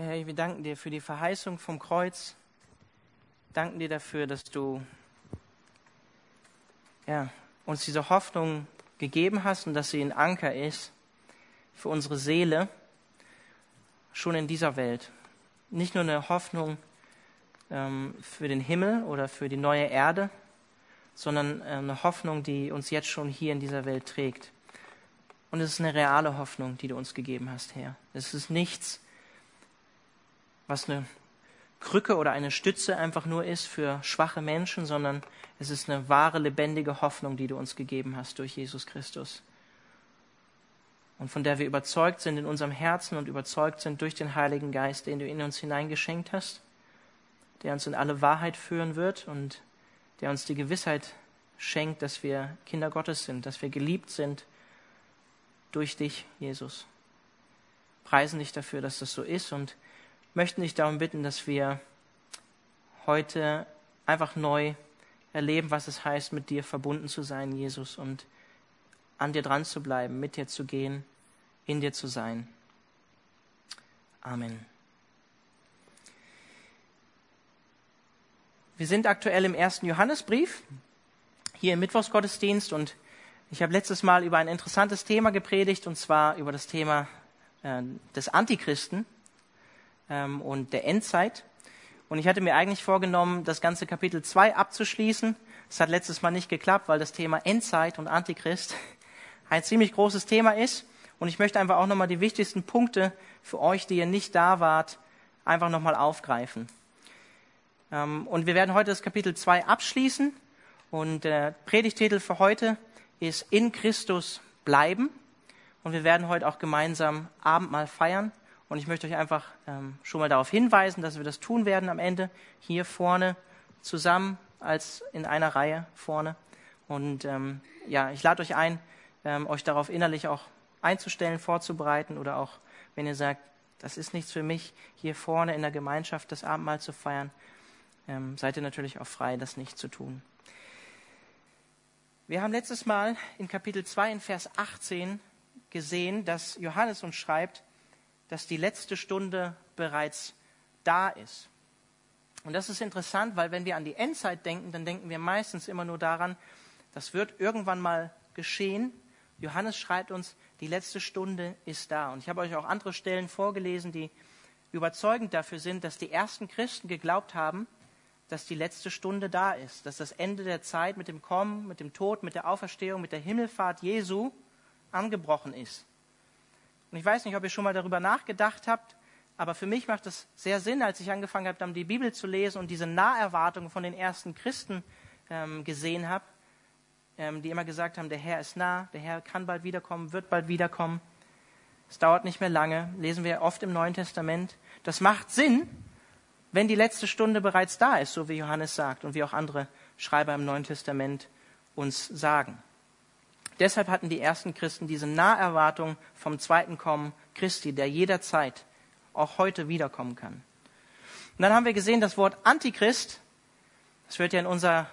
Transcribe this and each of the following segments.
Herr, wir danken dir für die Verheißung vom Kreuz. Danken dir dafür, dass du ja, uns diese Hoffnung gegeben hast und dass sie ein Anker ist für unsere Seele schon in dieser Welt. Nicht nur eine Hoffnung ähm, für den Himmel oder für die neue Erde, sondern äh, eine Hoffnung, die uns jetzt schon hier in dieser Welt trägt. Und es ist eine reale Hoffnung, die du uns gegeben hast, Herr. Es ist nichts, was eine Krücke oder eine Stütze einfach nur ist für schwache Menschen, sondern es ist eine wahre, lebendige Hoffnung, die du uns gegeben hast durch Jesus Christus. Und von der wir überzeugt sind in unserem Herzen und überzeugt sind durch den Heiligen Geist, den du in uns hineingeschenkt hast, der uns in alle Wahrheit führen wird und der uns die Gewissheit schenkt, dass wir Kinder Gottes sind, dass wir geliebt sind durch dich, Jesus. Preisen dich dafür, dass das so ist und möchten dich darum bitten, dass wir heute einfach neu erleben, was es heißt, mit dir verbunden zu sein, Jesus, und an dir dran zu bleiben, mit dir zu gehen, in dir zu sein. Amen. Wir sind aktuell im ersten Johannesbrief, hier im Mittwochsgottesdienst, und ich habe letztes Mal über ein interessantes Thema gepredigt, und zwar über das Thema äh, des Antichristen ähm, und der Endzeit. Und ich hatte mir eigentlich vorgenommen, das ganze Kapitel 2 abzuschließen. Das hat letztes Mal nicht geklappt, weil das Thema Endzeit und Antichrist ein ziemlich großes Thema ist. Und ich möchte einfach auch nochmal die wichtigsten Punkte für euch, die ihr nicht da wart, einfach nochmal aufgreifen. Ähm, und wir werden heute das Kapitel 2 abschließen. Und der Predigtitel für heute ist In Christus bleiben. Und wir werden heute auch gemeinsam Abendmahl feiern. Und ich möchte euch einfach ähm, schon mal darauf hinweisen, dass wir das tun werden am Ende hier vorne zusammen als in einer Reihe vorne. Und ähm, ja, ich lade euch ein, ähm, euch darauf innerlich auch einzustellen, vorzubereiten oder auch, wenn ihr sagt, das ist nichts für mich, hier vorne in der Gemeinschaft das Abendmahl zu feiern, ähm, seid ihr natürlich auch frei, das nicht zu tun. Wir haben letztes Mal in Kapitel 2 in Vers 18 gesehen, dass Johannes uns schreibt, dass die letzte Stunde bereits da ist. Und das ist interessant, weil wenn wir an die Endzeit denken, dann denken wir meistens immer nur daran, das wird irgendwann mal geschehen. Johannes schreibt uns, die letzte Stunde ist da. Und ich habe euch auch andere Stellen vorgelesen, die überzeugend dafür sind, dass die ersten Christen geglaubt haben, dass die letzte Stunde da ist, dass das Ende der Zeit mit dem Kommen, mit dem Tod, mit der Auferstehung, mit der Himmelfahrt Jesu angebrochen ist. Und ich weiß nicht, ob ihr schon mal darüber nachgedacht habt, aber für mich macht es sehr Sinn, als ich angefangen habe, die Bibel zu lesen und diese Naherwartung von den ersten Christen ähm, gesehen habe, ähm, die immer gesagt haben, der Herr ist nah, der Herr kann bald wiederkommen, wird bald wiederkommen. Es dauert nicht mehr lange, lesen wir oft im Neuen Testament. Das macht Sinn, wenn die letzte Stunde bereits da ist, so wie Johannes sagt und wie auch andere Schreiber im Neuen Testament uns sagen. Deshalb hatten die ersten Christen diese Naherwartung vom zweiten Kommen Christi, der jederzeit, auch heute wiederkommen kann. Und dann haben wir gesehen, das Wort Antichrist, das wird ja in unserer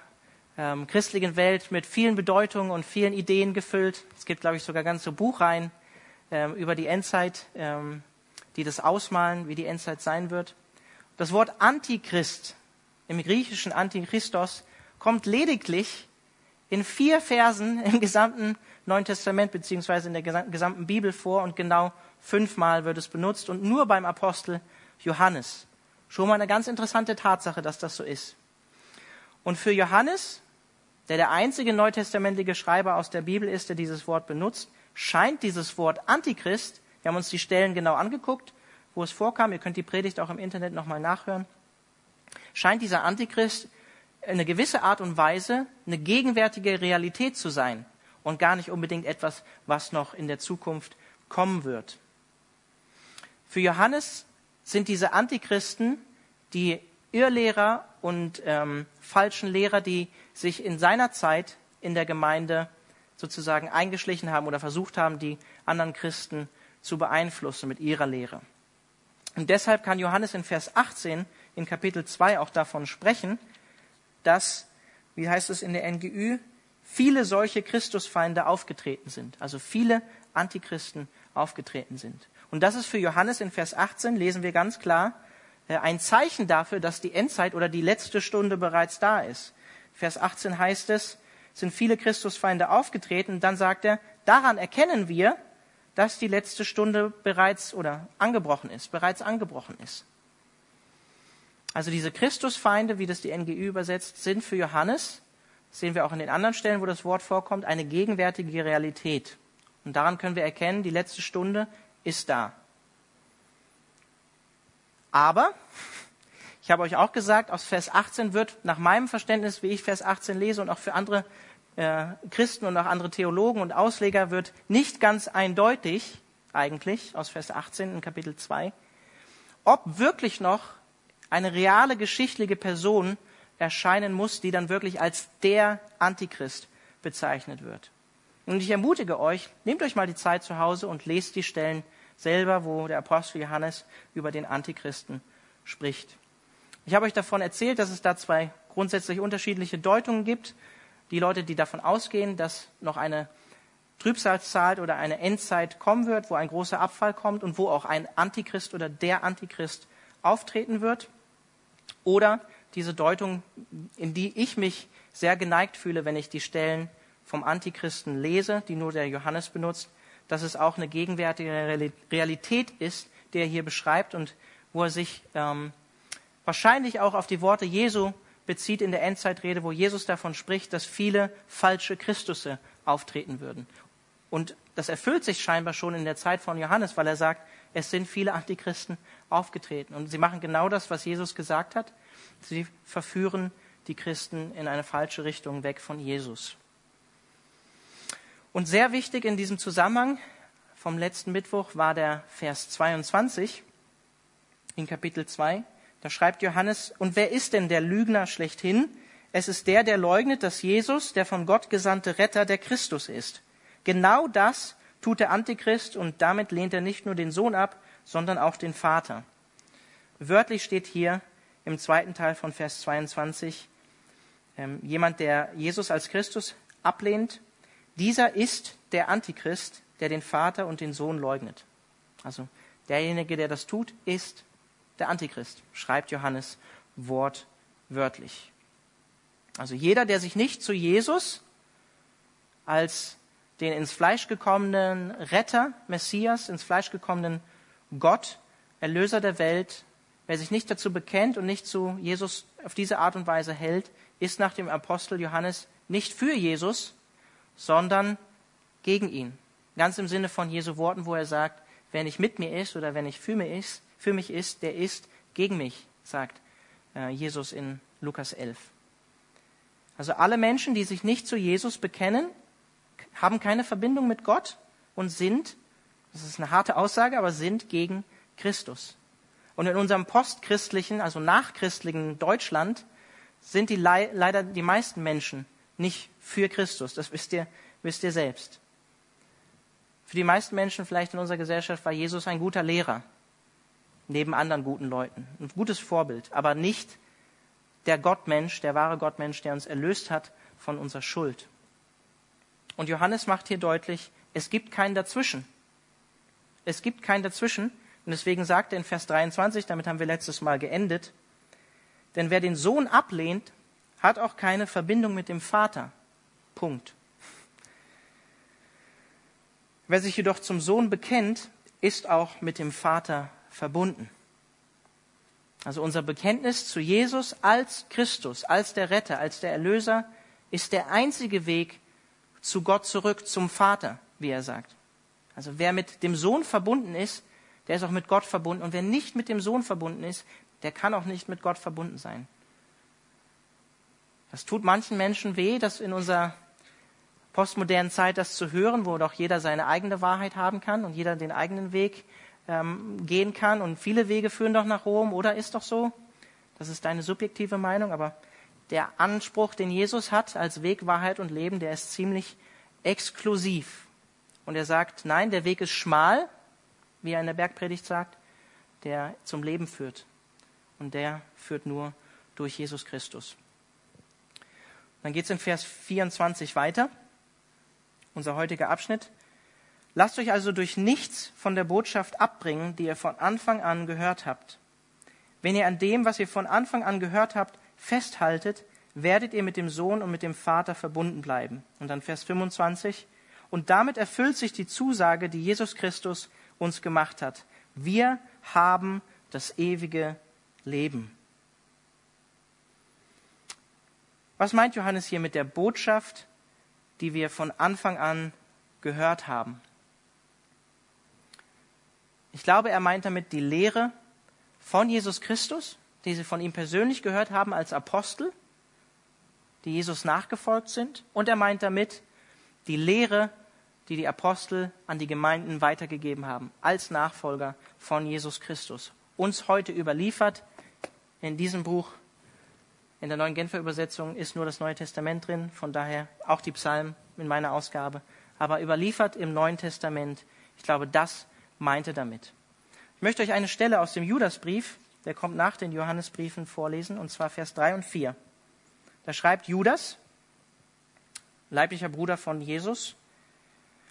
ähm, christlichen Welt mit vielen Bedeutungen und vielen Ideen gefüllt. Es gibt, glaube ich, sogar ganze Buchreihen ähm, über die Endzeit, ähm, die das ausmalen, wie die Endzeit sein wird. Das Wort Antichrist im griechischen Antichristos kommt lediglich in vier Versen im gesamten Neuen Testament beziehungsweise in der gesamten Bibel vor und genau fünfmal wird es benutzt und nur beim Apostel Johannes. Schon mal eine ganz interessante Tatsache, dass das so ist. Und für Johannes, der der einzige neutestamentliche Schreiber aus der Bibel ist, der dieses Wort benutzt, scheint dieses Wort Antichrist, wir haben uns die Stellen genau angeguckt, wo es vorkam, ihr könnt die Predigt auch im Internet nochmal nachhören, scheint dieser Antichrist eine gewisse Art und Weise eine gegenwärtige Realität zu sein und gar nicht unbedingt etwas, was noch in der Zukunft kommen wird. Für Johannes sind diese Antichristen die Irrlehrer und ähm, falschen Lehrer, die sich in seiner Zeit in der Gemeinde sozusagen eingeschlichen haben oder versucht haben, die anderen Christen zu beeinflussen mit ihrer Lehre. Und deshalb kann Johannes in Vers 18 in Kapitel 2 auch davon sprechen, dass, wie heißt es in der NGÜ, viele solche Christusfeinde aufgetreten sind, also viele Antichristen aufgetreten sind. Und das ist für Johannes in Vers 18, lesen wir ganz klar, äh, ein Zeichen dafür, dass die Endzeit oder die letzte Stunde bereits da ist. Vers 18 heißt es, sind viele Christusfeinde aufgetreten. Dann sagt er, daran erkennen wir, dass die letzte Stunde bereits oder angebrochen ist, bereits angebrochen ist. Also diese Christusfeinde, wie das die NGÜ übersetzt, sind für Johannes, sehen wir auch in den anderen Stellen, wo das Wort vorkommt, eine gegenwärtige Realität. Und daran können wir erkennen, die letzte Stunde ist da. Aber, ich habe euch auch gesagt, aus Vers 18 wird nach meinem Verständnis, wie ich Vers 18 lese und auch für andere äh, Christen und auch andere Theologen und Ausleger wird nicht ganz eindeutig, eigentlich, aus Vers 18 in Kapitel 2, ob wirklich noch eine reale geschichtliche Person erscheinen muss, die dann wirklich als der Antichrist bezeichnet wird. Und ich ermutige euch, nehmt euch mal die Zeit zu Hause und lest die Stellen selber, wo der Apostel Johannes über den Antichristen spricht. Ich habe euch davon erzählt, dass es da zwei grundsätzlich unterschiedliche Deutungen gibt. Die Leute, die davon ausgehen, dass noch eine Trübsalzeit oder eine Endzeit kommen wird, wo ein großer Abfall kommt und wo auch ein Antichrist oder der Antichrist auftreten wird. Oder diese Deutung, in die ich mich sehr geneigt fühle, wenn ich die Stellen vom Antichristen lese, die nur der Johannes benutzt, dass es auch eine gegenwärtige Realität ist, die er hier beschreibt und wo er sich ähm, wahrscheinlich auch auf die Worte Jesu bezieht in der Endzeitrede, wo Jesus davon spricht, dass viele falsche Christusse auftreten würden. Und das erfüllt sich scheinbar schon in der Zeit von Johannes, weil er sagt, es sind viele Antichristen aufgetreten. Und sie machen genau das, was Jesus gesagt hat. Sie verführen die Christen in eine falsche Richtung weg von Jesus. Und sehr wichtig in diesem Zusammenhang vom letzten Mittwoch war der Vers 22 in Kapitel 2. Da schreibt Johannes, und wer ist denn der Lügner schlechthin? Es ist der, der leugnet, dass Jesus, der von Gott gesandte Retter, der Christus ist. Genau das tut der Antichrist und damit lehnt er nicht nur den Sohn ab, sondern auch den Vater. Wörtlich steht hier im zweiten Teil von Vers 22, ähm, jemand, der Jesus als Christus ablehnt, dieser ist der Antichrist, der den Vater und den Sohn leugnet. Also derjenige, der das tut, ist der Antichrist, schreibt Johannes wortwörtlich. Also jeder, der sich nicht zu Jesus als den ins Fleisch gekommenen Retter, Messias, ins Fleisch gekommenen Gott, Erlöser der Welt, wer sich nicht dazu bekennt und nicht zu Jesus auf diese Art und Weise hält, ist nach dem Apostel Johannes nicht für Jesus, sondern gegen ihn. Ganz im Sinne von Jesu Worten, wo er sagt, wer nicht mit mir ist oder wer nicht für mich ist, für mich ist, der ist gegen mich, sagt äh, Jesus in Lukas 11. Also alle Menschen, die sich nicht zu Jesus bekennen, haben keine Verbindung mit Gott und sind, das ist eine harte Aussage, aber sind gegen Christus. Und in unserem postchristlichen, also nachchristlichen Deutschland sind die leider die meisten Menschen nicht für Christus. Das wisst ihr, wisst ihr selbst. Für die meisten Menschen vielleicht in unserer Gesellschaft war Jesus ein guter Lehrer, neben anderen guten Leuten, ein gutes Vorbild, aber nicht der Gottmensch, der wahre Gottmensch, der uns erlöst hat von unserer Schuld. Und Johannes macht hier deutlich, es gibt keinen dazwischen. Es gibt keinen dazwischen. Und deswegen sagt er in Vers 23, damit haben wir letztes Mal geendet, denn wer den Sohn ablehnt, hat auch keine Verbindung mit dem Vater. Punkt. Wer sich jedoch zum Sohn bekennt, ist auch mit dem Vater verbunden. Also unser Bekenntnis zu Jesus als Christus, als der Retter, als der Erlöser, ist der einzige Weg zu Gott zurück, zum Vater, wie er sagt. Also wer mit dem Sohn verbunden ist, der ist auch mit Gott verbunden. Und wer nicht mit dem Sohn verbunden ist, der kann auch nicht mit Gott verbunden sein. Das tut manchen Menschen weh, das in unserer postmodernen Zeit das zu hören, wo doch jeder seine eigene Wahrheit haben kann und jeder den eigenen Weg ähm, gehen kann. Und viele Wege führen doch nach Rom, oder ist doch so? Das ist deine subjektive Meinung, aber der Anspruch, den Jesus hat als Weg, Wahrheit und Leben, der ist ziemlich exklusiv. Und er sagt, nein, der Weg ist schmal, wie er in der Bergpredigt sagt, der zum Leben führt. Und der führt nur durch Jesus Christus. Dann geht es in Vers 24 weiter, unser heutiger Abschnitt. Lasst euch also durch nichts von der Botschaft abbringen, die ihr von Anfang an gehört habt. Wenn ihr an dem, was ihr von Anfang an gehört habt, festhaltet, werdet ihr mit dem Sohn und mit dem Vater verbunden bleiben. Und dann Vers 25. Und damit erfüllt sich die Zusage, die Jesus Christus uns gemacht hat. Wir haben das ewige Leben. Was meint Johannes hier mit der Botschaft, die wir von Anfang an gehört haben? Ich glaube, er meint damit die Lehre von Jesus Christus, die sie von ihm persönlich gehört haben als Apostel, die Jesus nachgefolgt sind. Und er meint damit die Lehre, die die Apostel an die Gemeinden weitergegeben haben, als Nachfolger von Jesus Christus. Uns heute überliefert in diesem Buch, in der neuen Genfer Übersetzung ist nur das Neue Testament drin, von daher auch die Psalmen in meiner Ausgabe, aber überliefert im Neuen Testament. Ich glaube, das meinte damit. Ich möchte euch eine Stelle aus dem Judasbrief, der kommt nach den Johannesbriefen, vorlesen, und zwar Vers 3 und 4. Da schreibt Judas, leiblicher Bruder von Jesus,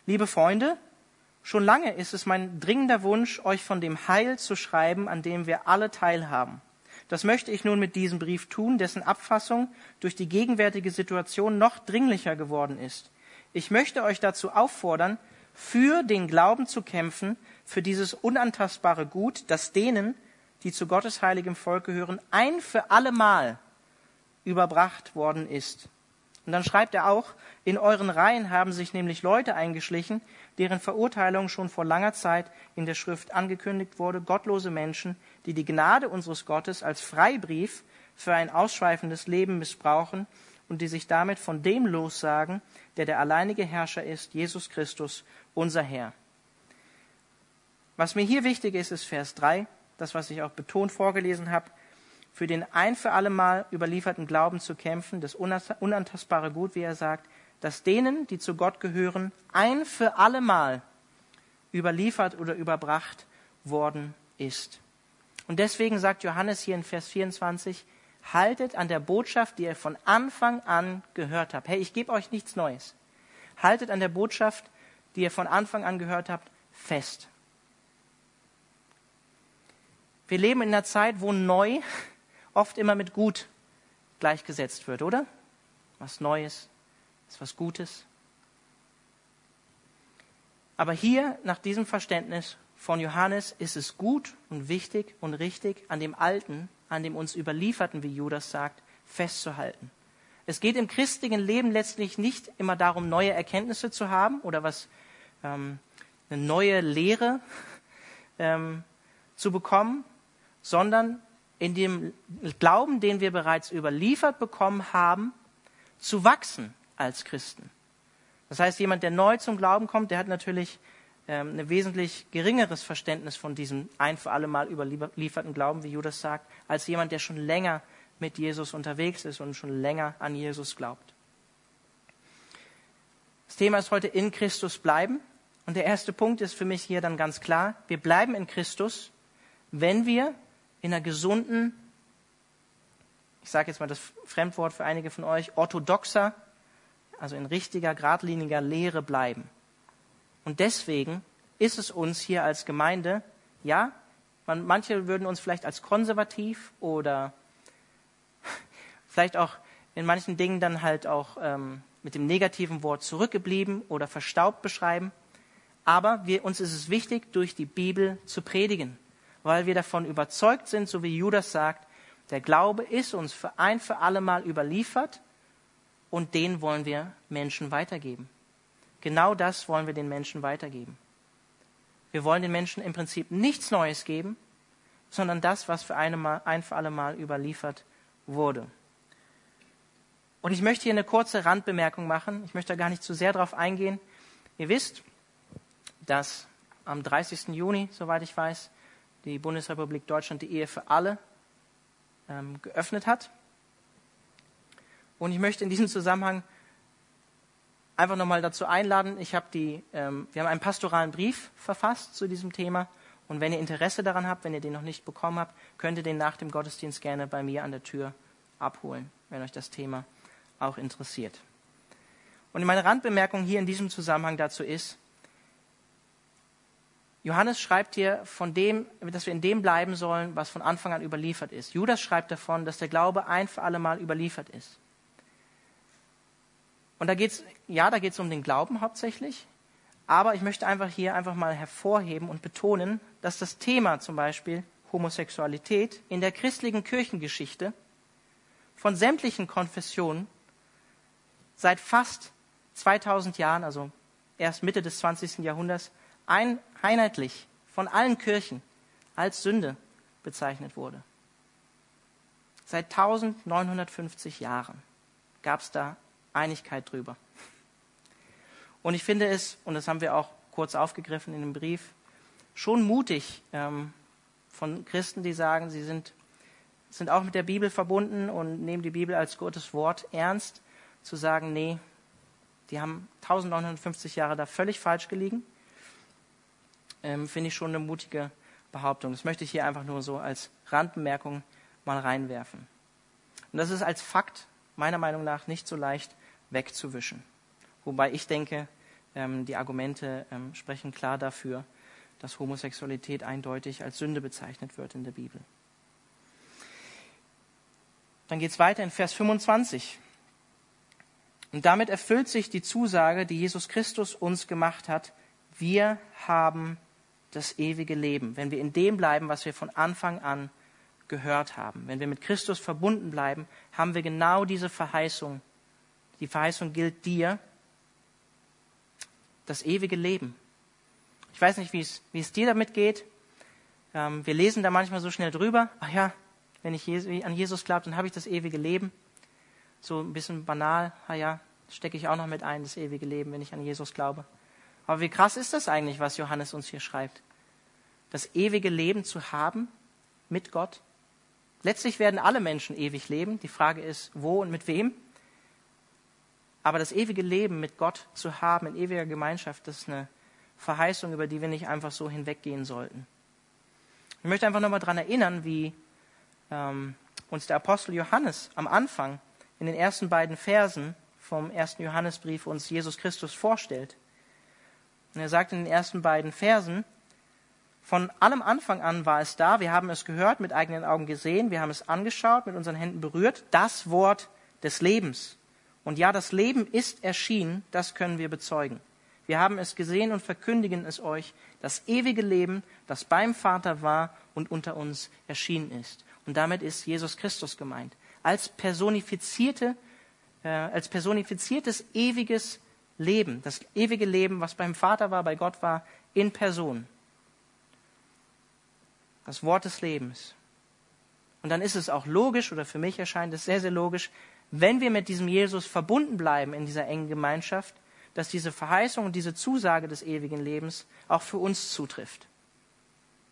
Liebe Freunde, schon lange ist es mein dringender Wunsch, euch von dem Heil zu schreiben, an dem wir alle teilhaben. Das möchte ich nun mit diesem Brief tun, dessen Abfassung durch die gegenwärtige Situation noch dringlicher geworden ist. Ich möchte euch dazu auffordern, für den Glauben zu kämpfen, für dieses unantastbare Gut, das denen, die zu Gottes heiligem Volk gehören, ein für allemal überbracht worden ist. Und dann schreibt er auch, in euren Reihen haben sich nämlich Leute eingeschlichen, deren Verurteilung schon vor langer Zeit in der Schrift angekündigt wurde, gottlose Menschen, die die Gnade unseres Gottes als Freibrief für ein ausschweifendes Leben missbrauchen und die sich damit von dem lossagen, der der alleinige Herrscher ist, Jesus Christus, unser Herr. Was mir hier wichtig ist, ist Vers 3, das, was ich auch betont vorgelesen habe, für den ein für allemal überlieferten Glauben zu kämpfen, das unantastbare Gut, wie er sagt, dass denen, die zu Gott gehören, ein für allemal überliefert oder überbracht worden ist. Und deswegen sagt Johannes hier in Vers 24, haltet an der Botschaft, die ihr von Anfang an gehört habt. Hey, ich gebe euch nichts Neues. Haltet an der Botschaft, die ihr von Anfang an gehört habt, fest. Wir leben in einer Zeit, wo neu oft immer mit gut gleichgesetzt wird, oder? Was Neues, ist was Gutes. Aber hier, nach diesem Verständnis von Johannes, ist es gut und wichtig und richtig, an dem Alten, an dem uns Überlieferten, wie Judas sagt, festzuhalten. Es geht im christlichen Leben letztlich nicht immer darum, neue Erkenntnisse zu haben oder was ähm, eine neue Lehre ähm, zu bekommen, sondern in dem Glauben, den wir bereits überliefert bekommen haben, zu wachsen als Christen. Das heißt, jemand, der neu zum Glauben kommt, der hat natürlich ähm, ein wesentlich geringeres Verständnis von diesem ein für alle Mal überlieferten Glauben, wie Judas sagt, als jemand, der schon länger mit Jesus unterwegs ist und schon länger an Jesus glaubt. Das Thema ist heute in Christus bleiben. Und der erste Punkt ist für mich hier dann ganz klar, wir bleiben in Christus, wenn wir in einer gesunden, ich sage jetzt mal das Fremdwort für einige von euch, orthodoxer, also in richtiger, geradliniger Lehre bleiben. Und deswegen ist es uns hier als Gemeinde, ja, man, manche würden uns vielleicht als konservativ oder vielleicht auch in manchen Dingen dann halt auch ähm, mit dem negativen Wort zurückgeblieben oder verstaubt beschreiben. Aber wir, uns ist es wichtig, durch die Bibel zu predigen weil wir davon überzeugt sind, so wie Judas sagt, der Glaube ist uns für ein für alle Mal überliefert und den wollen wir Menschen weitergeben. Genau das wollen wir den Menschen weitergeben. Wir wollen den Menschen im Prinzip nichts Neues geben, sondern das, was für Mal, ein für alle Mal überliefert wurde. Und ich möchte hier eine kurze Randbemerkung machen. Ich möchte da gar nicht zu sehr darauf eingehen. Ihr wisst, dass am 30. Juni, soweit ich weiß, die Bundesrepublik Deutschland die Ehe für alle ähm, geöffnet hat. Und ich möchte in diesem Zusammenhang einfach nochmal dazu einladen. Ich habe die, ähm, wir haben einen pastoralen Brief verfasst zu diesem Thema. Und wenn ihr Interesse daran habt, wenn ihr den noch nicht bekommen habt, könnt ihr den nach dem Gottesdienst gerne bei mir an der Tür abholen, wenn euch das Thema auch interessiert. Und meine Randbemerkung hier in diesem Zusammenhang dazu ist, Johannes schreibt hier von dem, dass wir in dem bleiben sollen, was von Anfang an überliefert ist. Judas schreibt davon, dass der Glaube ein für alle Mal überliefert ist. Und da geht's, ja, da geht es um den Glauben hauptsächlich. Aber ich möchte einfach hier einfach mal hervorheben und betonen, dass das Thema zum Beispiel Homosexualität in der christlichen Kirchengeschichte von sämtlichen Konfessionen seit fast 2000 Jahren, also erst Mitte des 20. Jahrhunderts, ein, einheitlich von allen Kirchen als Sünde bezeichnet wurde. Seit 1950 Jahren gab es da Einigkeit drüber. Und ich finde es, und das haben wir auch kurz aufgegriffen in dem Brief, schon mutig ähm, von Christen, die sagen, sie sind, sind auch mit der Bibel verbunden und nehmen die Bibel als Gottes Wort ernst, zu sagen, nee, die haben 1950 Jahre da völlig falsch gelegen ähm, finde ich schon eine mutige Behauptung. Das möchte ich hier einfach nur so als Randbemerkung mal reinwerfen. Und das ist als Fakt meiner Meinung nach nicht so leicht wegzuwischen. Wobei ich denke, ähm, die Argumente ähm, sprechen klar dafür, dass Homosexualität eindeutig als Sünde bezeichnet wird in der Bibel. Dann geht es weiter in Vers 25. Und damit erfüllt sich die Zusage, die Jesus Christus uns gemacht hat. Wir haben das ewige Leben, wenn wir in dem bleiben, was wir von Anfang an gehört haben. Wenn wir mit Christus verbunden bleiben, haben wir genau diese Verheißung. Die Verheißung gilt dir, das ewige Leben. Ich weiß nicht, wie es, wie es dir damit geht. Ähm, wir lesen da manchmal so schnell drüber. Ach ja, wenn ich an Jesus glaube, dann habe ich das ewige Leben. So ein bisschen banal. Ah ja, stecke ich auch noch mit ein, das ewige Leben, wenn ich an Jesus glaube. Aber wie krass ist das eigentlich, was Johannes uns hier schreibt? Das ewige Leben zu haben mit Gott. Letztlich werden alle Menschen ewig leben. Die Frage ist, wo und mit wem. Aber das ewige Leben mit Gott zu haben, in ewiger Gemeinschaft, das ist eine Verheißung, über die wir nicht einfach so hinweggehen sollten. Ich möchte einfach nochmal daran erinnern, wie ähm, uns der Apostel Johannes am Anfang in den ersten beiden Versen vom ersten Johannesbrief uns Jesus Christus vorstellt. Und er sagt in den ersten beiden Versen, von allem Anfang an war es da, wir haben es gehört, mit eigenen Augen gesehen, wir haben es angeschaut, mit unseren Händen berührt, das Wort des Lebens. Und ja, das Leben ist erschienen, das können wir bezeugen. Wir haben es gesehen und verkündigen es euch, das ewige Leben, das beim Vater war und unter uns erschienen ist. Und damit ist Jesus Christus gemeint. Als personifizierte, äh, als personifiziertes ewiges Leben, das ewige Leben, was beim Vater war, bei Gott war, in Person. Das Wort des Lebens. Und dann ist es auch logisch, oder für mich erscheint es sehr, sehr logisch, wenn wir mit diesem Jesus verbunden bleiben in dieser engen Gemeinschaft, dass diese Verheißung und diese Zusage des ewigen Lebens auch für uns zutrifft.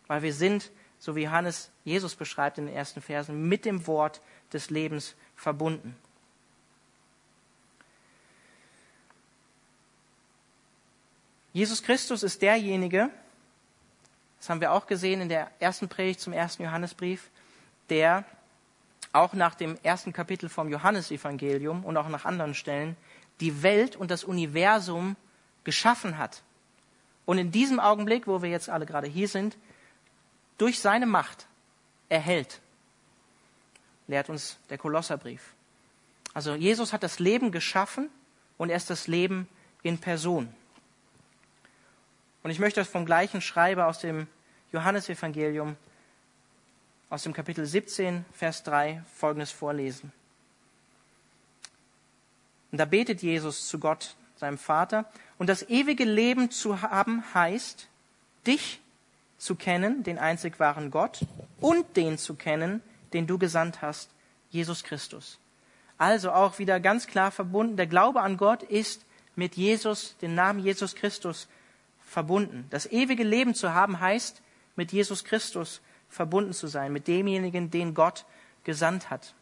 Weil wir sind, so wie Johannes Jesus beschreibt in den ersten Versen, mit dem Wort des Lebens verbunden. Jesus Christus ist derjenige, das haben wir auch gesehen in der ersten Predigt zum ersten Johannesbrief, der auch nach dem ersten Kapitel vom Johannesevangelium und auch nach anderen Stellen die Welt und das Universum geschaffen hat. Und in diesem Augenblick, wo wir jetzt alle gerade hier sind, durch seine Macht erhält, lehrt uns der Kolosserbrief. Also Jesus hat das Leben geschaffen und er ist das Leben in Person. Und ich möchte das vom gleichen Schreiber aus dem Johannesevangelium, aus dem Kapitel 17, Vers 3, folgendes vorlesen. Und da betet Jesus zu Gott, seinem Vater. Und das ewige Leben zu haben heißt, dich zu kennen, den einzig wahren Gott, und den zu kennen, den du gesandt hast, Jesus Christus. Also auch wieder ganz klar verbunden. Der Glaube an Gott ist mit Jesus, den Namen Jesus Christus verbunden. Das ewige Leben zu haben heißt, mit Jesus Christus verbunden zu sein, mit demjenigen, den Gott gesandt hat.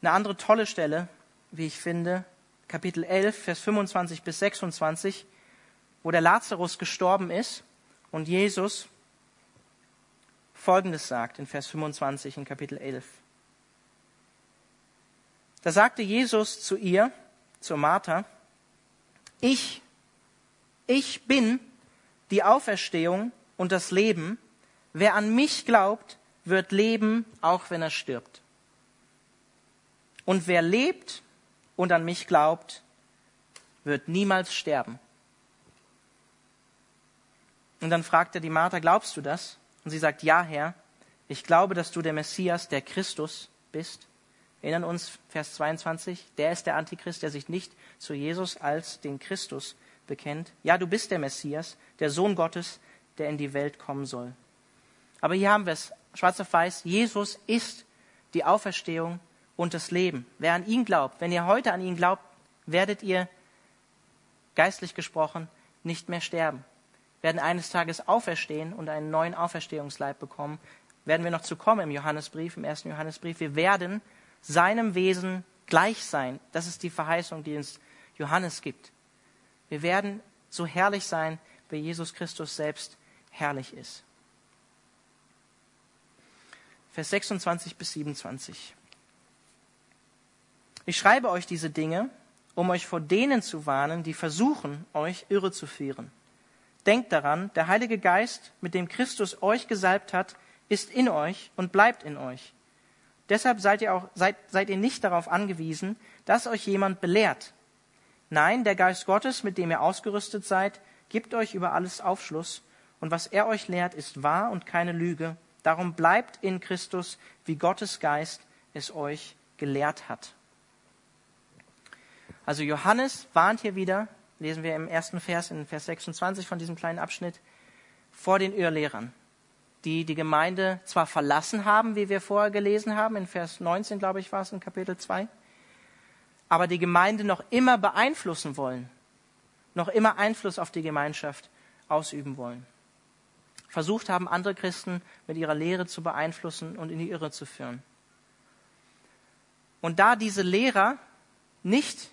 Eine andere tolle Stelle, wie ich finde, Kapitel 11, Vers 25 bis 26, wo der Lazarus gestorben ist und Jesus Folgendes sagt in Vers 25 in Kapitel 11. Da sagte Jesus zu ihr, zur Martha, ich ich bin die Auferstehung und das Leben. Wer an mich glaubt, wird leben, auch wenn er stirbt. Und wer lebt und an mich glaubt, wird niemals sterben. Und dann fragt er die Martha, glaubst du das? Und sie sagt, ja, Herr, ich glaube, dass du der Messias, der Christus bist. Erinnern uns, Vers 22, der ist der Antichrist, der sich nicht zu Jesus als den Christus bekennt. Ja, du bist der Messias, der Sohn Gottes, der in die Welt kommen soll. Aber hier haben wir es, schwarz auf weiß, Jesus ist die Auferstehung und das Leben. Wer an ihn glaubt, wenn ihr heute an ihn glaubt, werdet ihr, geistlich gesprochen, nicht mehr sterben. Werden eines Tages auferstehen und einen neuen Auferstehungsleib bekommen. Werden wir noch zu kommen im Johannesbrief, im ersten Johannesbrief. Wir werden seinem Wesen gleich sein. Das ist die Verheißung, die uns Johannes gibt. Wir werden so herrlich sein, wie Jesus Christus selbst herrlich ist. Vers 26 bis 27. Ich schreibe euch diese Dinge, um euch vor denen zu warnen, die versuchen, euch irre zu führen. Denkt daran, der Heilige Geist, mit dem Christus euch gesalbt hat, ist in euch und bleibt in euch. Deshalb seid ihr, auch, seid, seid ihr nicht darauf angewiesen, dass euch jemand belehrt. Nein, der Geist Gottes, mit dem ihr ausgerüstet seid, gibt euch über alles Aufschluss. Und was er euch lehrt, ist wahr und keine Lüge. Darum bleibt in Christus, wie Gottes Geist es euch gelehrt hat. Also Johannes warnt hier wieder, lesen wir im ersten Vers, in Vers 26 von diesem kleinen Abschnitt, vor den Irrlehrern die die Gemeinde zwar verlassen haben, wie wir vorher gelesen haben, in Vers 19, glaube ich, war es in Kapitel 2, aber die Gemeinde noch immer beeinflussen wollen, noch immer Einfluss auf die Gemeinschaft ausüben wollen. Versucht haben, andere Christen mit ihrer Lehre zu beeinflussen und in die Irre zu führen. Und da diese Lehrer nicht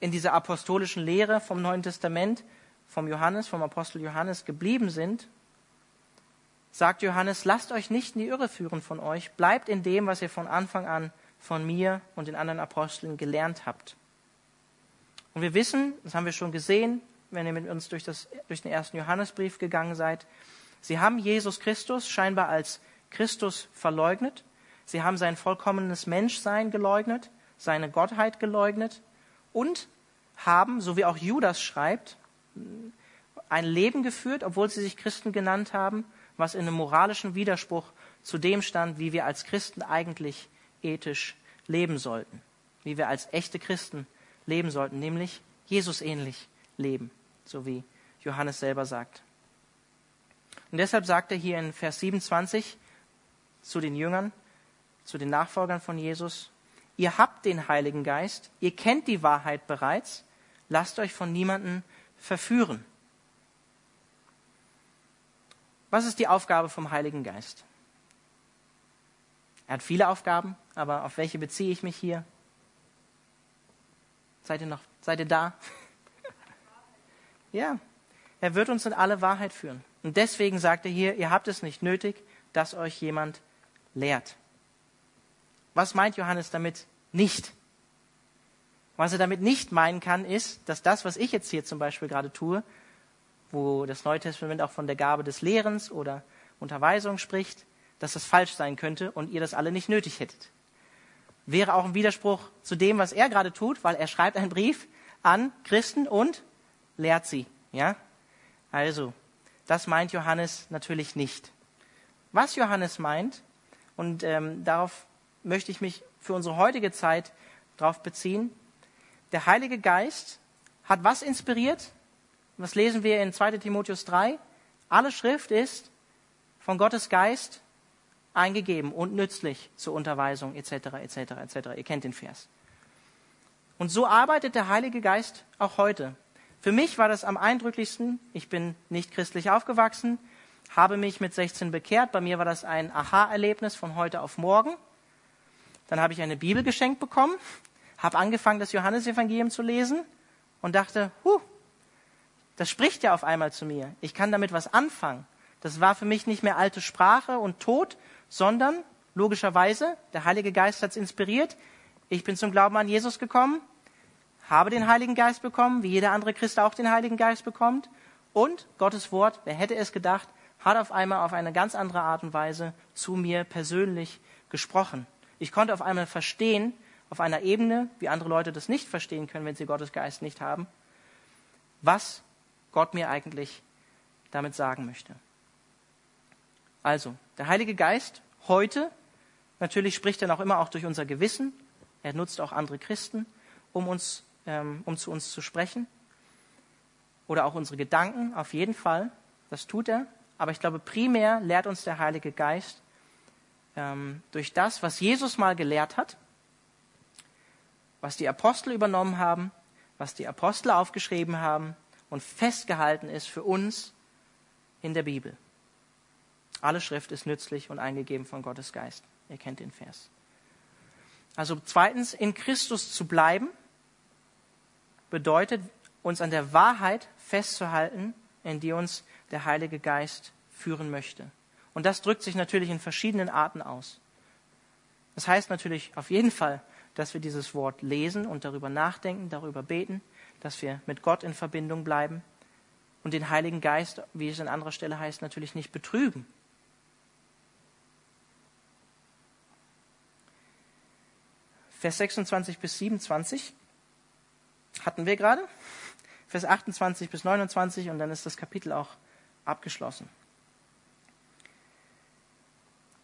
in dieser apostolischen Lehre vom Neuen Testament, vom Johannes, vom Apostel Johannes geblieben sind, sagt Johannes, lasst euch nicht in die Irre führen von euch, bleibt in dem, was ihr von Anfang an von mir und den anderen Aposteln gelernt habt. Und wir wissen, das haben wir schon gesehen, wenn ihr mit uns durch, das, durch den ersten Johannesbrief gegangen seid, sie haben Jesus Christus scheinbar als Christus verleugnet, sie haben sein vollkommenes Menschsein geleugnet, seine Gottheit geleugnet und haben, so wie auch Judas schreibt, ein Leben geführt, obwohl sie sich Christen genannt haben, was in einem moralischen Widerspruch zu dem stand, wie wir als Christen eigentlich ethisch leben sollten, wie wir als echte Christen leben sollten, nämlich Jesus ähnlich leben, so wie Johannes selber sagt. Und deshalb sagt er hier in Vers 27 zu den Jüngern, zu den Nachfolgern von Jesus, ihr habt den Heiligen Geist, ihr kennt die Wahrheit bereits, lasst euch von niemandem verführen. Was ist die Aufgabe vom Heiligen Geist? Er hat viele Aufgaben, aber auf welche beziehe ich mich hier? Seid ihr noch, seid ihr da? ja, er wird uns in alle Wahrheit führen. Und deswegen sagt er hier, ihr habt es nicht nötig, dass euch jemand lehrt. Was meint Johannes damit nicht? Was er damit nicht meinen kann, ist, dass das, was ich jetzt hier zum Beispiel gerade tue, wo das Neue Testament auch von der Gabe des Lehrens oder Unterweisung spricht, dass das falsch sein könnte und ihr das alle nicht nötig hättet. Wäre auch ein Widerspruch zu dem, was er gerade tut, weil er schreibt einen Brief an Christen und lehrt sie. Ja? Also, das meint Johannes natürlich nicht. Was Johannes meint, und ähm, darauf möchte ich mich für unsere heutige Zeit darauf beziehen, der Heilige Geist hat was inspiriert? was lesen wir in 2 Timotheus 3? Alle Schrift ist von Gottes Geist eingegeben und nützlich zur Unterweisung etc. etc. etc. Ihr kennt den Vers. Und so arbeitet der Heilige Geist auch heute. Für mich war das am eindrücklichsten. Ich bin nicht christlich aufgewachsen, habe mich mit 16 bekehrt. Bei mir war das ein Aha-Erlebnis von heute auf morgen. Dann habe ich eine Bibel geschenkt bekommen, habe angefangen, das Johannesevangelium zu lesen und dachte, huh, das spricht ja auf einmal zu mir. Ich kann damit was anfangen. Das war für mich nicht mehr alte Sprache und Tod, sondern logischerweise, der Heilige Geist hat es inspiriert. Ich bin zum Glauben an Jesus gekommen, habe den Heiligen Geist bekommen, wie jeder andere Christ auch den Heiligen Geist bekommt. Und Gottes Wort, wer hätte es gedacht, hat auf einmal auf eine ganz andere Art und Weise zu mir persönlich gesprochen. Ich konnte auf einmal verstehen, auf einer Ebene, wie andere Leute das nicht verstehen können, wenn sie Gottes Geist nicht haben, was Gott mir eigentlich damit sagen möchte. Also, der Heilige Geist heute, natürlich spricht er noch immer auch durch unser Gewissen. Er nutzt auch andere Christen, um, uns, ähm, um zu uns zu sprechen. Oder auch unsere Gedanken, auf jeden Fall. Das tut er. Aber ich glaube, primär lehrt uns der Heilige Geist ähm, durch das, was Jesus mal gelehrt hat, was die Apostel übernommen haben, was die Apostel aufgeschrieben haben und festgehalten ist für uns in der Bibel. Alle Schrift ist nützlich und eingegeben von Gottes Geist. Ihr kennt den Vers. Also zweitens, in Christus zu bleiben, bedeutet, uns an der Wahrheit festzuhalten, in die uns der Heilige Geist führen möchte. Und das drückt sich natürlich in verschiedenen Arten aus. Das heißt natürlich auf jeden Fall, dass wir dieses Wort lesen und darüber nachdenken, darüber beten, dass wir mit Gott in Verbindung bleiben und den Heiligen Geist, wie es an anderer Stelle heißt, natürlich nicht betrügen. Vers 26 bis 27 hatten wir gerade. Vers 28 bis 29 und dann ist das Kapitel auch abgeschlossen.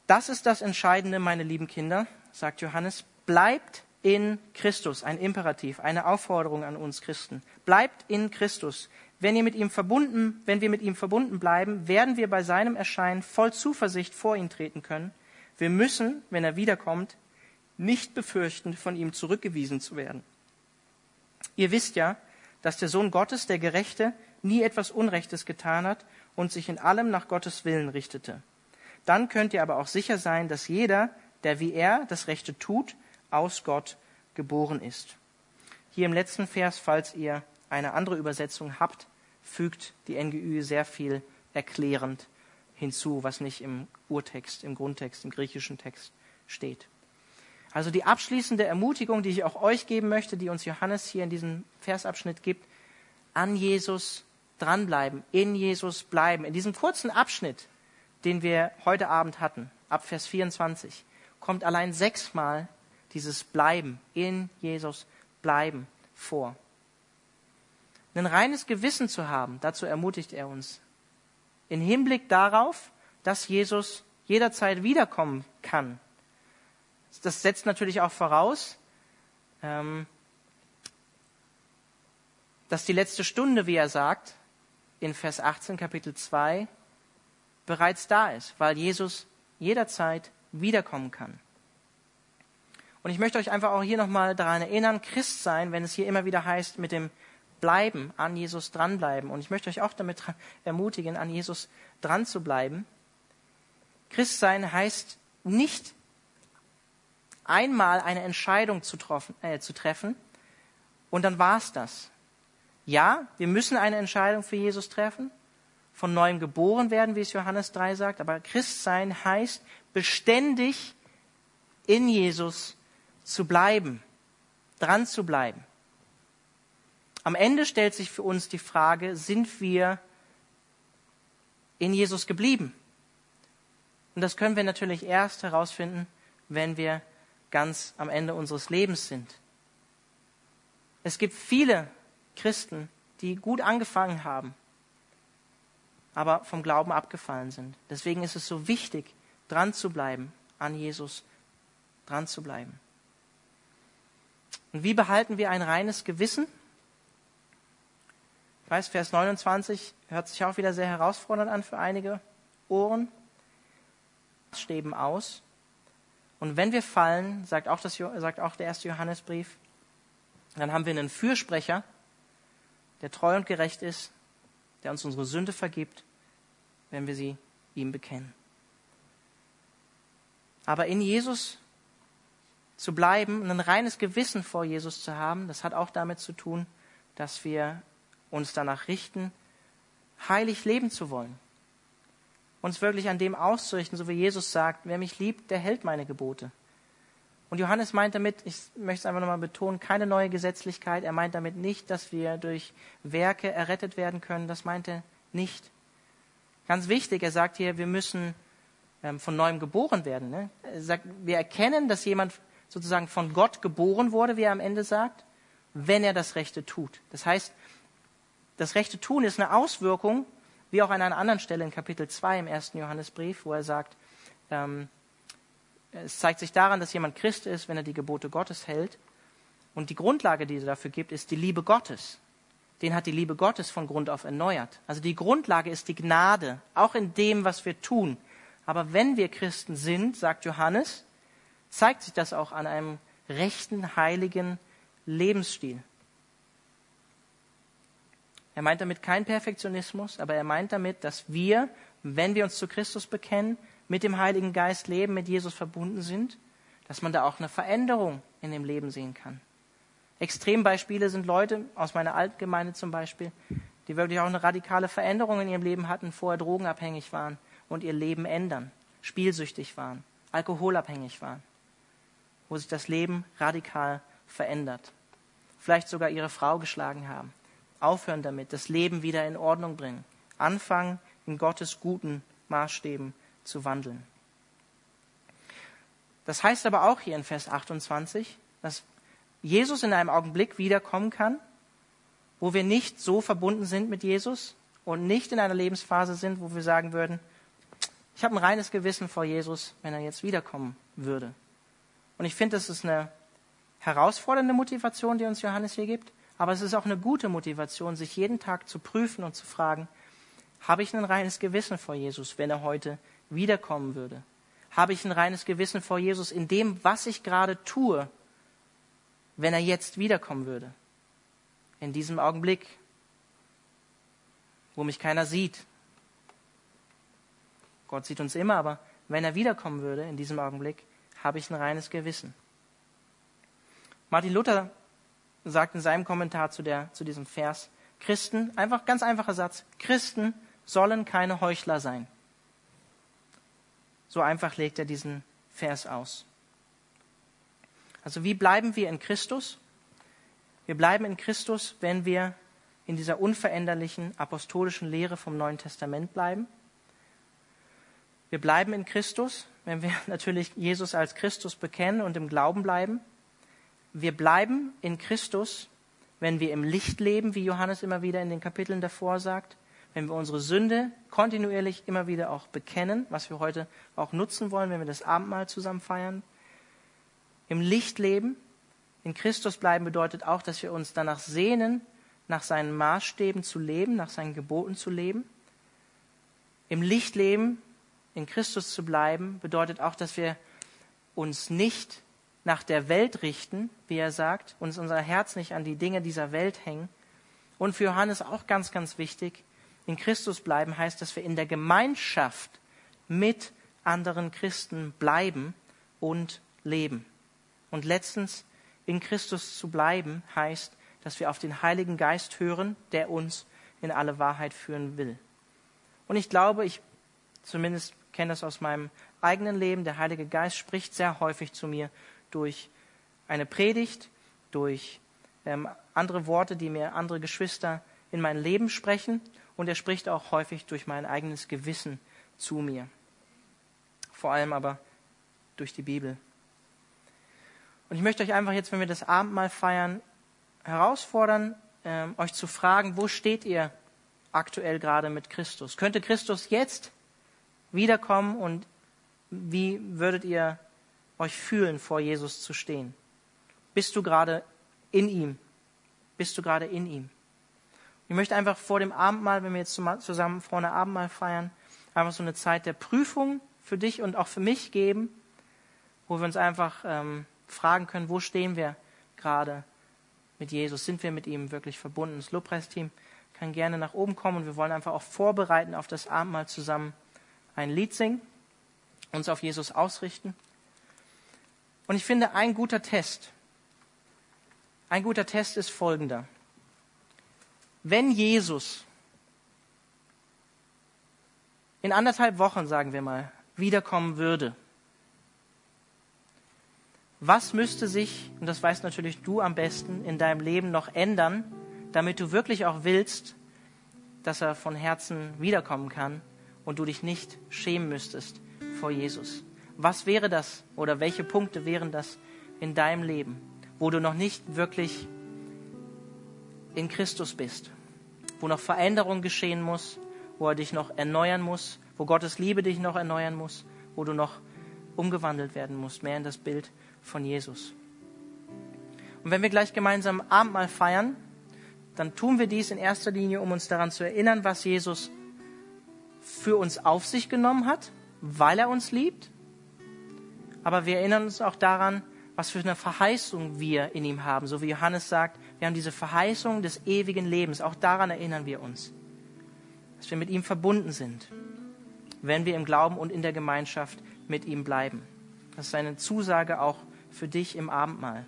Das ist das Entscheidende, meine lieben Kinder, sagt Johannes. Bleibt in Christus, ein Imperativ, eine Aufforderung an uns Christen. Bleibt in Christus. Wenn ihr mit ihm verbunden, wenn wir mit ihm verbunden bleiben, werden wir bei seinem Erscheinen voll Zuversicht vor ihn treten können. Wir müssen, wenn er wiederkommt, nicht befürchten, von ihm zurückgewiesen zu werden. Ihr wisst ja, dass der Sohn Gottes, der Gerechte, nie etwas Unrechtes getan hat und sich in allem nach Gottes Willen richtete. Dann könnt ihr aber auch sicher sein, dass jeder, der wie er das Rechte tut, aus Gott geboren ist. Hier im letzten Vers, falls ihr eine andere Übersetzung habt, fügt die NGÜ sehr viel erklärend hinzu, was nicht im Urtext, im Grundtext, im griechischen Text steht. Also die abschließende Ermutigung, die ich auch euch geben möchte, die uns Johannes hier in diesem Versabschnitt gibt, an Jesus dranbleiben, in Jesus bleiben. In diesem kurzen Abschnitt, den wir heute Abend hatten, ab Vers 24, kommt allein sechsmal dieses Bleiben, in Jesus bleiben vor. Ein reines Gewissen zu haben, dazu ermutigt er uns. In Hinblick darauf, dass Jesus jederzeit wiederkommen kann. Das setzt natürlich auch voraus, ähm, dass die letzte Stunde, wie er sagt, in Vers 18 Kapitel 2 bereits da ist, weil Jesus jederzeit wiederkommen kann. Und ich möchte euch einfach auch hier nochmal daran erinnern, Christ sein, wenn es hier immer wieder heißt, mit dem Bleiben, an Jesus dranbleiben. Und ich möchte euch auch damit ermutigen, an Jesus dran zu bleiben. Christ sein heißt nicht einmal eine Entscheidung zu, troffen, äh, zu treffen und dann war's das. Ja, wir müssen eine Entscheidung für Jesus treffen, von neuem geboren werden, wie es Johannes 3 sagt, aber Christ sein heißt beständig in Jesus zu bleiben, dran zu bleiben. Am Ende stellt sich für uns die Frage, sind wir in Jesus geblieben? Und das können wir natürlich erst herausfinden, wenn wir ganz am Ende unseres Lebens sind. Es gibt viele Christen, die gut angefangen haben, aber vom Glauben abgefallen sind. Deswegen ist es so wichtig, dran zu bleiben, an Jesus dran zu bleiben. Und wie behalten wir ein reines Gewissen? Ich weiß, Vers 29 hört sich auch wieder sehr herausfordernd an für einige Ohren. Stäben aus. Und wenn wir fallen, sagt auch, das, sagt auch der erste Johannesbrief, dann haben wir einen Fürsprecher, der treu und gerecht ist, der uns unsere Sünde vergibt, wenn wir sie ihm bekennen. Aber in Jesus zu bleiben, ein reines Gewissen vor Jesus zu haben, das hat auch damit zu tun, dass wir uns danach richten, heilig leben zu wollen. Uns wirklich an dem auszurichten, so wie Jesus sagt, wer mich liebt, der hält meine Gebote. Und Johannes meint damit, ich möchte es einfach nochmal betonen, keine neue Gesetzlichkeit. Er meint damit nicht, dass wir durch Werke errettet werden können. Das meint er nicht. Ganz wichtig, er sagt hier, wir müssen ähm, von neuem geboren werden. Ne? Er sagt, wir erkennen, dass jemand sozusagen von Gott geboren wurde, wie er am Ende sagt, wenn er das Rechte tut. Das heißt, das Rechte tun ist eine Auswirkung, wie auch an einer anderen Stelle in Kapitel 2 im ersten Johannesbrief, wo er sagt, ähm, es zeigt sich daran, dass jemand Christ ist, wenn er die Gebote Gottes hält. Und die Grundlage, die er dafür gibt, ist die Liebe Gottes. Den hat die Liebe Gottes von Grund auf erneuert. Also die Grundlage ist die Gnade, auch in dem, was wir tun. Aber wenn wir Christen sind, sagt Johannes, zeigt sich das auch an einem rechten, heiligen Lebensstil. Er meint damit kein Perfektionismus, aber er meint damit, dass wir, wenn wir uns zu Christus bekennen, mit dem Heiligen Geist leben, mit Jesus verbunden sind, dass man da auch eine Veränderung in dem Leben sehen kann. Extrembeispiele sind Leute aus meiner Altgemeinde zum Beispiel, die wirklich auch eine radikale Veränderung in ihrem Leben hatten, vorher drogenabhängig waren und ihr Leben ändern, spielsüchtig waren, alkoholabhängig waren, wo sich das Leben radikal verändert. Vielleicht sogar ihre Frau geschlagen haben. Aufhören damit, das Leben wieder in Ordnung bringen. Anfangen, in Gottes guten Maßstäben zu wandeln. Das heißt aber auch hier in Vers 28, dass Jesus in einem Augenblick wiederkommen kann, wo wir nicht so verbunden sind mit Jesus und nicht in einer Lebensphase sind, wo wir sagen würden, ich habe ein reines Gewissen vor Jesus, wenn er jetzt wiederkommen würde. Und ich finde, das ist eine herausfordernde Motivation, die uns Johannes hier gibt, aber es ist auch eine gute Motivation, sich jeden Tag zu prüfen und zu fragen, habe ich ein reines Gewissen vor Jesus, wenn er heute wiederkommen würde? Habe ich ein reines Gewissen vor Jesus in dem, was ich gerade tue, wenn er jetzt wiederkommen würde? In diesem Augenblick, wo mich keiner sieht. Gott sieht uns immer, aber wenn er wiederkommen würde in diesem Augenblick, habe ich ein reines Gewissen. Martin Luther sagt in seinem Kommentar zu, der, zu diesem Vers, Christen, einfach ganz einfacher Satz, Christen sollen keine Heuchler sein. So einfach legt er diesen Vers aus. Also wie bleiben wir in Christus? Wir bleiben in Christus, wenn wir in dieser unveränderlichen apostolischen Lehre vom Neuen Testament bleiben. Wir bleiben in Christus, wenn wir natürlich Jesus als Christus bekennen und im Glauben bleiben. Wir bleiben in Christus, wenn wir im Licht leben, wie Johannes immer wieder in den Kapiteln davor sagt wenn wir unsere Sünde kontinuierlich immer wieder auch bekennen, was wir heute auch nutzen wollen, wenn wir das Abendmahl zusammen feiern. Im Licht leben, in Christus bleiben bedeutet auch, dass wir uns danach sehnen, nach seinen Maßstäben zu leben, nach seinen Geboten zu leben. Im Licht leben, in Christus zu bleiben, bedeutet auch, dass wir uns nicht nach der Welt richten, wie er sagt, uns unser Herz nicht an die Dinge dieser Welt hängen. Und für Johannes auch ganz, ganz wichtig, in Christus bleiben heißt, dass wir in der Gemeinschaft mit anderen Christen bleiben und leben. Und letztens, in Christus zu bleiben heißt, dass wir auf den Heiligen Geist hören, der uns in alle Wahrheit führen will. Und ich glaube, ich zumindest kenne das aus meinem eigenen Leben, der Heilige Geist spricht sehr häufig zu mir durch eine Predigt, durch ähm, andere Worte, die mir andere Geschwister in mein Leben sprechen und er spricht auch häufig durch mein eigenes Gewissen zu mir. Vor allem aber durch die Bibel. Und ich möchte euch einfach jetzt, wenn wir das Abendmahl feiern, herausfordern, äh, euch zu fragen, wo steht ihr aktuell gerade mit Christus? Könnte Christus jetzt wiederkommen und wie würdet ihr euch fühlen, vor Jesus zu stehen? Bist du gerade in ihm? Bist du gerade in ihm? Ich möchte einfach vor dem Abendmahl, wenn wir jetzt zusammen vorne Abendmahl feiern, einfach so eine Zeit der Prüfung für dich und auch für mich geben, wo wir uns einfach ähm, fragen können, wo stehen wir gerade mit Jesus? Sind wir mit ihm wirklich verbunden? Das Lobpreisteam kann gerne nach oben kommen und wir wollen einfach auch vorbereiten auf das Abendmahl zusammen ein Lied singen, uns auf Jesus ausrichten. Und ich finde, ein guter Test, ein guter Test ist folgender wenn Jesus in anderthalb Wochen, sagen wir mal, wiederkommen würde, was müsste sich, und das weißt natürlich du am besten, in deinem Leben noch ändern, damit du wirklich auch willst, dass er von Herzen wiederkommen kann und du dich nicht schämen müsstest vor Jesus. Was wäre das oder welche Punkte wären das in deinem Leben, wo du noch nicht wirklich in Christus bist, wo noch Veränderung geschehen muss, wo er dich noch erneuern muss, wo Gottes Liebe dich noch erneuern muss, wo du noch umgewandelt werden musst, mehr in das Bild von Jesus. Und wenn wir gleich gemeinsam Abendmahl feiern, dann tun wir dies in erster Linie, um uns daran zu erinnern, was Jesus für uns auf sich genommen hat, weil er uns liebt. Aber wir erinnern uns auch daran, was für eine Verheißung wir in ihm haben. So wie Johannes sagt, wir haben diese Verheißung des ewigen Lebens. Auch daran erinnern wir uns, dass wir mit ihm verbunden sind, wenn wir im Glauben und in der Gemeinschaft mit ihm bleiben. Das ist eine Zusage auch für dich im Abendmahl.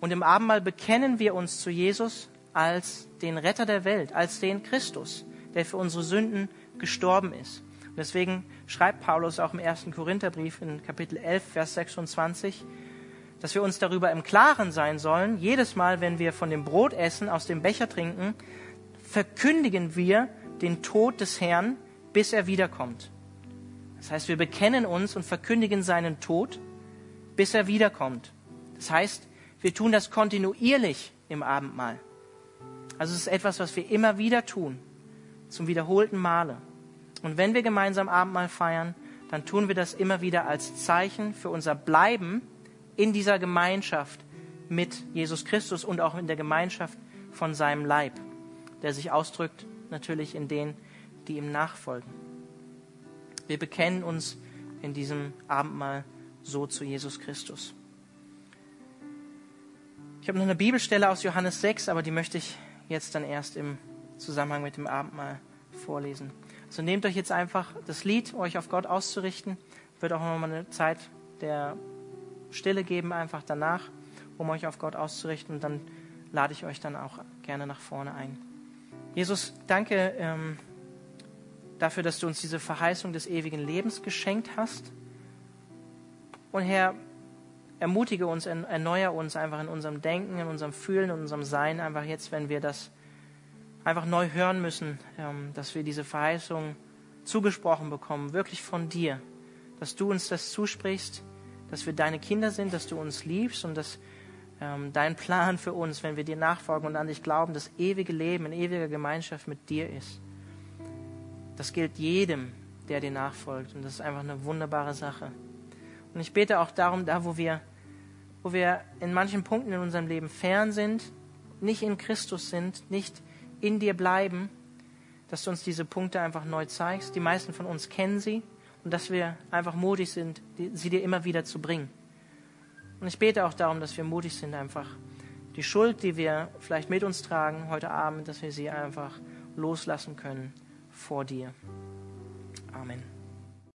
Und im Abendmahl bekennen wir uns zu Jesus als den Retter der Welt, als den Christus, der für unsere Sünden gestorben ist. Und deswegen schreibt Paulus auch im ersten Korintherbrief in Kapitel 11, Vers 26, dass wir uns darüber im Klaren sein sollen, jedes Mal, wenn wir von dem Brot essen, aus dem Becher trinken, verkündigen wir den Tod des Herrn, bis er wiederkommt. Das heißt, wir bekennen uns und verkündigen seinen Tod, bis er wiederkommt. Das heißt, wir tun das kontinuierlich im Abendmahl. Also es ist etwas, was wir immer wieder tun, zum wiederholten Male. Und wenn wir gemeinsam Abendmahl feiern, dann tun wir das immer wieder als Zeichen für unser Bleiben in dieser Gemeinschaft mit Jesus Christus und auch in der Gemeinschaft von seinem Leib, der sich ausdrückt natürlich in denen, die ihm nachfolgen. Wir bekennen uns in diesem Abendmahl so zu Jesus Christus. Ich habe noch eine Bibelstelle aus Johannes 6, aber die möchte ich jetzt dann erst im Zusammenhang mit dem Abendmahl vorlesen. Also nehmt euch jetzt einfach das Lied, euch auf Gott auszurichten. Wird auch nochmal eine Zeit der Stille geben, einfach danach, um euch auf Gott auszurichten. Und dann lade ich euch dann auch gerne nach vorne ein. Jesus, danke ähm, dafür, dass du uns diese Verheißung des ewigen Lebens geschenkt hast. Und Herr, ermutige uns, erneuere uns einfach in unserem Denken, in unserem Fühlen, in unserem Sein, einfach jetzt, wenn wir das einfach neu hören müssen, ähm, dass wir diese Verheißung zugesprochen bekommen, wirklich von dir, dass du uns das zusprichst, dass wir deine Kinder sind, dass du uns liebst und dass ähm, dein Plan für uns, wenn wir dir nachfolgen und an dich glauben, das ewige Leben in ewiger Gemeinschaft mit dir ist. Das gilt jedem, der dir nachfolgt und das ist einfach eine wunderbare Sache. Und ich bete auch darum, da wo wir, wo wir in manchen Punkten in unserem Leben fern sind, nicht in Christus sind, nicht in dir bleiben, dass du uns diese Punkte einfach neu zeigst. Die meisten von uns kennen sie und dass wir einfach mutig sind, sie dir immer wieder zu bringen. Und ich bete auch darum, dass wir mutig sind, einfach die Schuld, die wir vielleicht mit uns tragen heute Abend, dass wir sie einfach loslassen können vor dir. Amen.